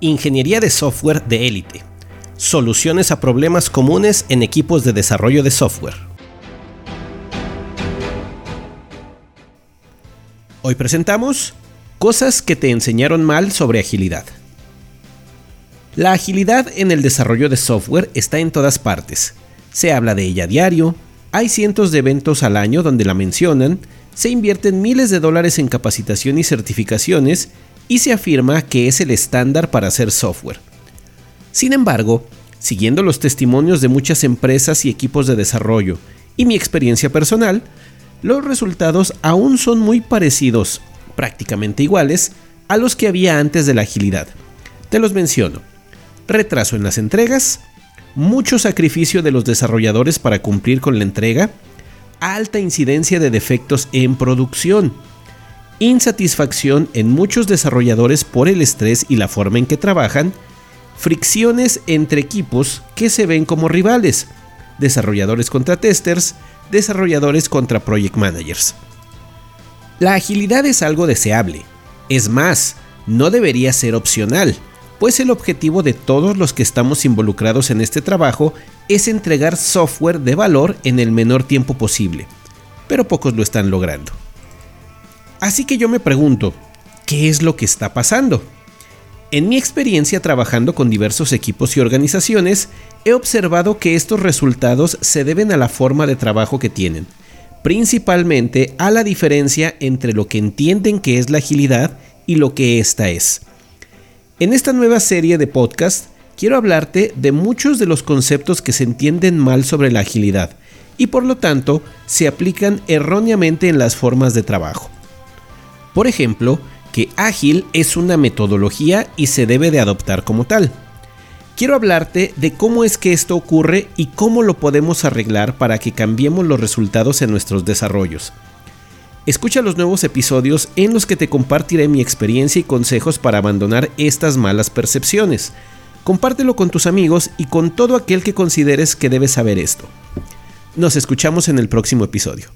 Ingeniería de software de élite. Soluciones a problemas comunes en equipos de desarrollo de software. Hoy presentamos cosas que te enseñaron mal sobre agilidad. La agilidad en el desarrollo de software está en todas partes. Se habla de ella a diario, hay cientos de eventos al año donde la mencionan, se invierten miles de dólares en capacitación y certificaciones y se afirma que es el estándar para hacer software. Sin embargo, siguiendo los testimonios de muchas empresas y equipos de desarrollo y mi experiencia personal, los resultados aún son muy parecidos, prácticamente iguales, a los que había antes de la agilidad. Te los menciono. Retraso en las entregas, mucho sacrificio de los desarrolladores para cumplir con la entrega, alta incidencia de defectos en producción, insatisfacción en muchos desarrolladores por el estrés y la forma en que trabajan, fricciones entre equipos que se ven como rivales, desarrolladores contra testers, desarrolladores contra project managers. La agilidad es algo deseable, es más, no debería ser opcional, pues el objetivo de todos los que estamos involucrados en este trabajo es entregar software de valor en el menor tiempo posible, pero pocos lo están logrando. Así que yo me pregunto, ¿qué es lo que está pasando? En mi experiencia trabajando con diversos equipos y organizaciones, he observado que estos resultados se deben a la forma de trabajo que tienen, principalmente a la diferencia entre lo que entienden que es la agilidad y lo que ésta es. En esta nueva serie de podcast quiero hablarte de muchos de los conceptos que se entienden mal sobre la agilidad y por lo tanto se aplican erróneamente en las formas de trabajo. Por ejemplo, que ágil es una metodología y se debe de adoptar como tal. Quiero hablarte de cómo es que esto ocurre y cómo lo podemos arreglar para que cambiemos los resultados en nuestros desarrollos. Escucha los nuevos episodios en los que te compartiré mi experiencia y consejos para abandonar estas malas percepciones. Compártelo con tus amigos y con todo aquel que consideres que debe saber esto. Nos escuchamos en el próximo episodio.